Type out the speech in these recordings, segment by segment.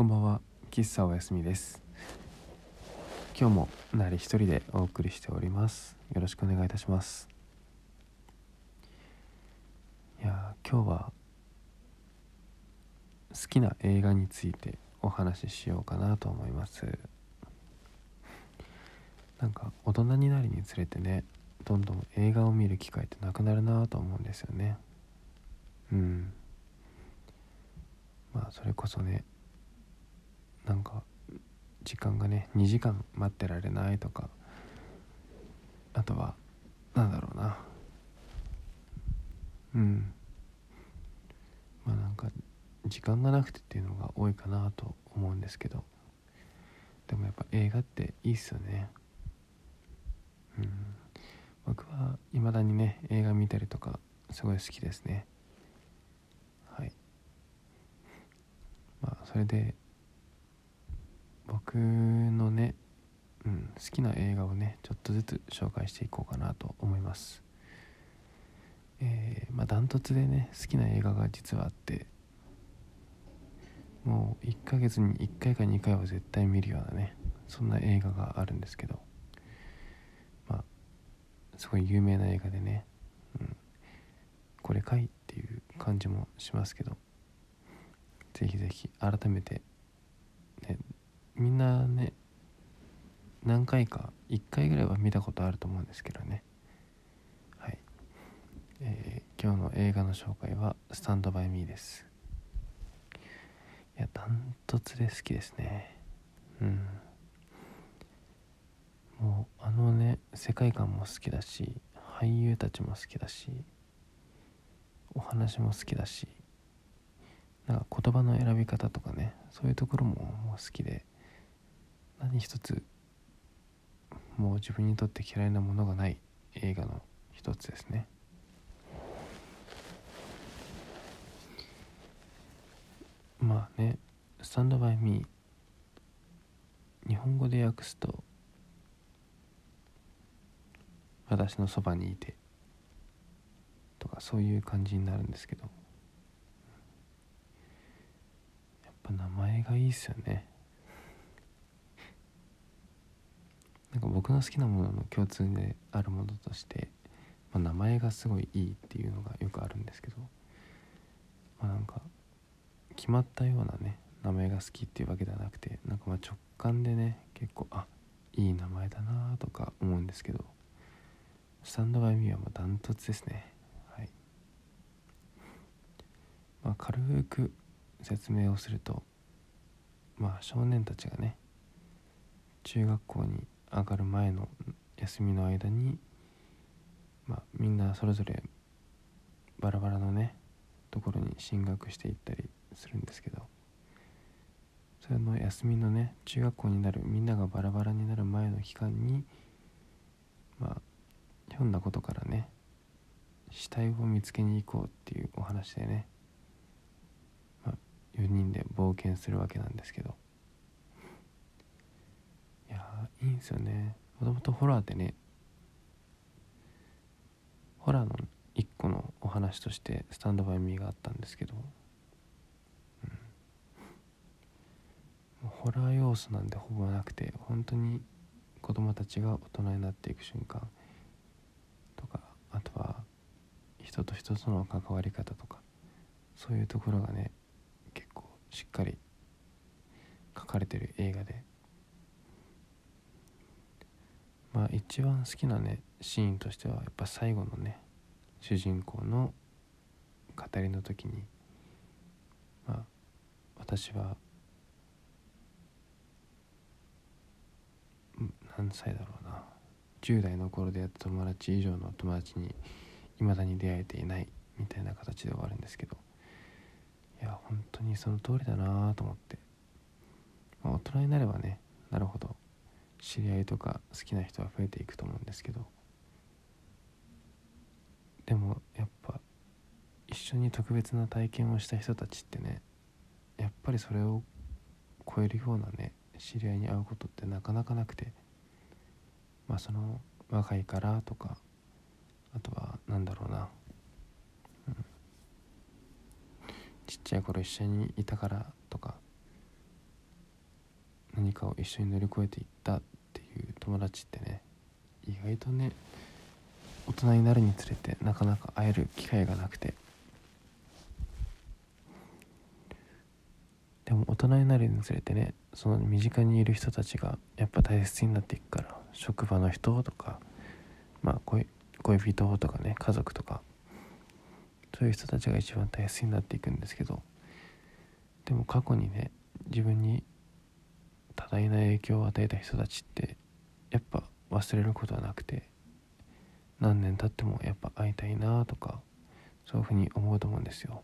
こんばんは。喫茶おやすみです。今日もなり一人でお送りしております。よろしくお願いいたします。いや今日は好きな映画についてお話ししようかなと思います。なんか大人になるにつれてねどんどん映画を見る機会ってなくなるなと思うんですよね。うん。まあそれこそねなんか時間がね2時間待ってられないとかあとはなんだろうな。うん。まあなんか時間がなくてっていうのが多いかなと思うんですけど。でもやっぱ映画っていいっすよね。うん。僕はいまだにね映画見たりとかすごい好きですね。はい。まあそれで僕のね、うん、好きな映画をねちょっとずつ紹介していこうかなと思います。えー、まあダントツでね好きな映画が実はあってもう1ヶ月に1回か2回は絶対見るようなねそんな映画があるんですけどまあすごい有名な映画でね、うん、これかいっていう感じもしますけどぜひぜひ改めて、ね、みんなね何回か1回ぐらいは見たことあると思うんですけどね。はい、えー、今日の映画の紹介は「スタンドバイミーです。いやダントツで好きですね。うん。もうあのね世界観も好きだし俳優たちも好きだしお話も好きだしなんか言葉の選び方とかねそういうところも好きで。何一つもう自分にとって嫌いなものがない映画の一つですね。まあね「スタンドバイミー」日本語で訳すと「私のそばにいて」とかそういう感じになるんですけど。やっぱ名前がいいっすよね。なんか僕の好きなものの共通であるものとして、まあ、名前がすごいいいっていうのがよくあるんですけど、まあ、なんか決まったようなね名前が好きっていうわけではなくてなんかま直感でね結構あいい名前だなとか思うんですけどスタンドバイミーはもうダントツですね。はい。まあ軽く説明をするとまあ少年たちがね中学校に上がる前の休みの間に、まあ、みんなそれぞれバラバラのねところに進学していったりするんですけどそれの休みのね中学校になるみんながバラバラになる前の期間にまあひょんなことからね死体を見つけに行こうっていうお話でね、まあ、4人で冒険するわけなんですけどいやいいんですよね。もともとホラーってねホラーの一個のお話として「スタンドバイミー」があったんですけど、うん、ホラー要素なんでほぼなくて本当に子供たちが大人になっていく瞬間とかあとは人と人との関わり方とかそういうところがね結構しっかり書かれてる映画でまあ一番好きなねシーンとしてはやっぱ最後のね主人公の語りの時にまあ私は何歳だろうな。10代の頃でやった友達以上の友達に未だに出会えていないみたいな形で終わるんですけどいや本当にその通りだなと思って、まあ、大人になればねなるほど。知り合いとか好きな人は増えていくと思うんですけど。でもやっぱ一緒に特別な体験をした人たちってねやっぱりそれを超えるようなね知り合いに会うことってなかなかなくて。まあその若いからとかあとは何だろうな、うん、ちっちゃい頃一緒にいたからとか何かを一緒に乗り越えていった友達ってね意外とね大人になるにつれてなかなか会える機会がなくて。でも大人になるにつれてねその身近にいる人たちがやっぱ大切になっていくから職場の人とかまあ恋恋人とかね家族とかそういう人たちが一番大切になっていくんですけどでも過去にね自分に多大な影響を与えた人たちってやっぱ忘れることはなくて何年経ってもやっぱ会いたいなとかそういうふうに思うと思うんですよ。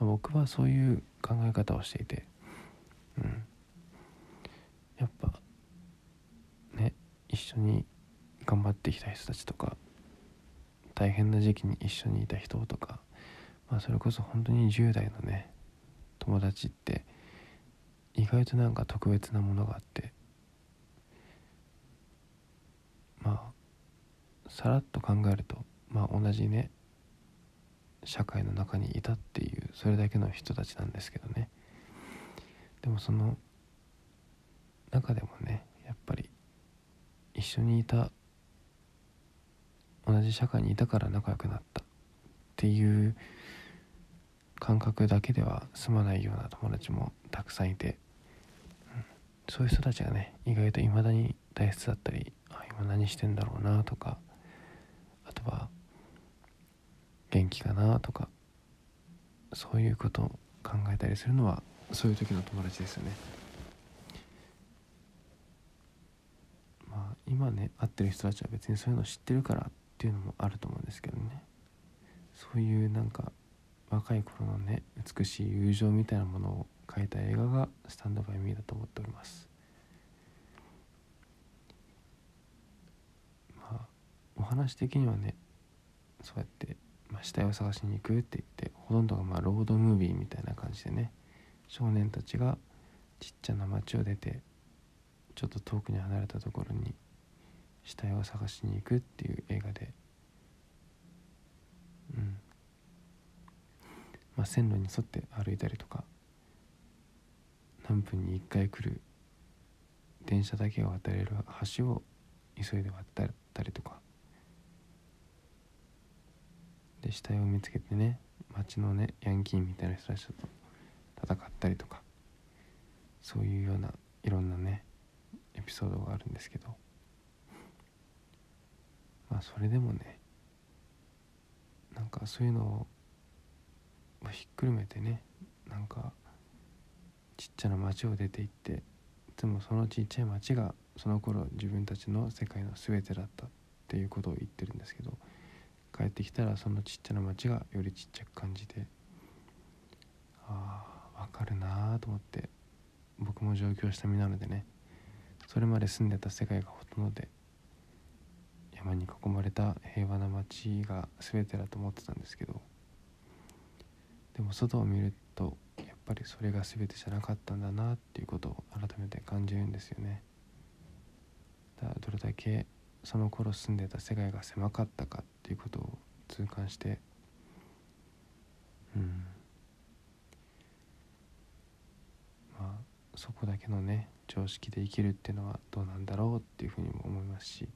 僕はそういう考え方をしていてうん。やっぱね一緒に頑張ってきた人たちとか大変な時期に一緒にいた人とか、まあ、それこそ本当に10代のね友達って意外となんか特別なものがあってまあさらっと考えるとまあ同じね社会の中にいたっていうそれだけの人たちなんですけどね。でもその中でもねやっぱり一緒にいた同じ社会にいたから仲良くなったっていう感覚だけでは済まないような友達もたくさんいて、うん、そういう人たちがね意外と未だに大切だったりあ今何してんだろうなとかあとは元気かなとかそういうことを考えたりするのはそういう時の友達ですよね。まあ今ね会ってる人たちは別にそういうの知ってるからっていうのもあると思うんですけどねそういうなんか若い頃のね美しい友情みたいなものを描いた映画が「スタンドバイミーだと思っておりますまあお話的にはねそうやってまあ、死体を探しに行くって言ってほとんどがまあロードムービーみたいな感じでね少年たちがちっちゃな町を出てちょっと遠くに離れたところに死体を探しに行くっていう映画でうん。まあ線路に沿って歩いたりとか何分に1回来る電車だけが渡れる橋を急いで渡ったりとか。で死体を見つけてね街のねヤンキーみたいな人たちと戦ったりとかそういうようないろんなねエピソードがあるんですけど。まあそれでもねなんかそういうのをまひっくるめてねなんかちっちゃな町を出て行ってでもそのちっちゃい町がその頃自分たちの世界の全てだったっていうことを言ってるんですけど。帰ってきたらそのちっちゃな町がよりちっちゃく感じてああ分かるなあと思って僕も上京した身なのでねそれまで住んでた世界がほとんどで山に囲まれた平和な町が全てだと思ってたんですけどでも外を見るとやっぱりそれが全てじゃなかったんだなっていうことを改めて感じるんですよね。だどれだけその頃住んでた世界が狭かったかっていうことを痛感してうん。まあそこだけのね常識で生きるっていうのはどうなんだろうっていうふうにも思いますし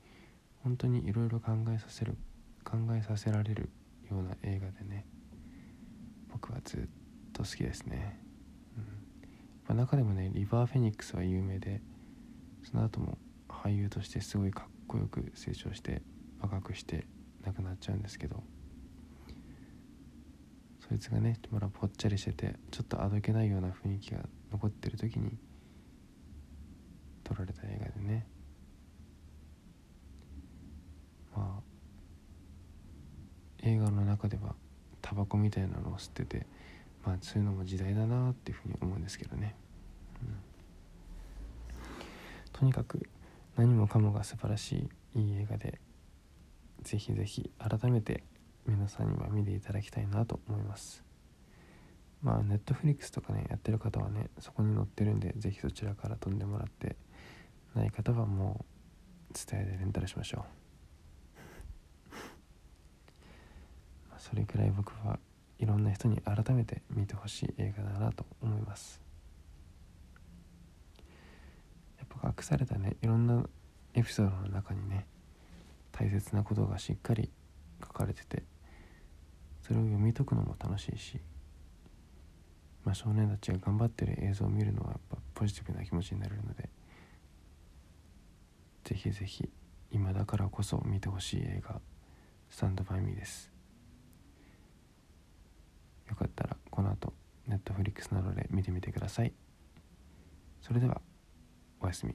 本当にいろいろ考えさせる考えさせられるような映画でね僕はずっと好きですね、うん。まあ、中でもねリバー・フェニックスは有名でその後も俳優としてすごいかっこよく成長して若くして亡くなっちゃうんですけどそいつがねまだぽっちゃりしててちょっとあどけないような雰囲気が残ってる時に撮られた映画でね。まあ映画の中ではタバコみたいなのを吸っててまあそういうのも時代だなっていうふうに思うんですけどね、うん、とにかく何もかもが素晴らしいいい映画でぜひぜひ改めて皆さんには見ていただきたいなと思います。まあネットフリックスとかねやってる方はねそこに載ってるんでぜひそちらから飛んでもらってない方はもう伝えでレンタルしましょう。それくらい僕はいろんな人に改めて見てほしい映画だなと思います。隠されたね。いろんなエピソードの中にね大切なことがしっかり書かれててそれを読み解くのも楽しいし、まあ、少年たちが頑張ってる映像を見るのはやっぱポジティブな気持ちになれるのでぜひぜひ今だからこそ見てほしい映画「スタンドバイミー」です。よかったらこの後ネットフリックスなどで見てみてください。それでは。おやすみ。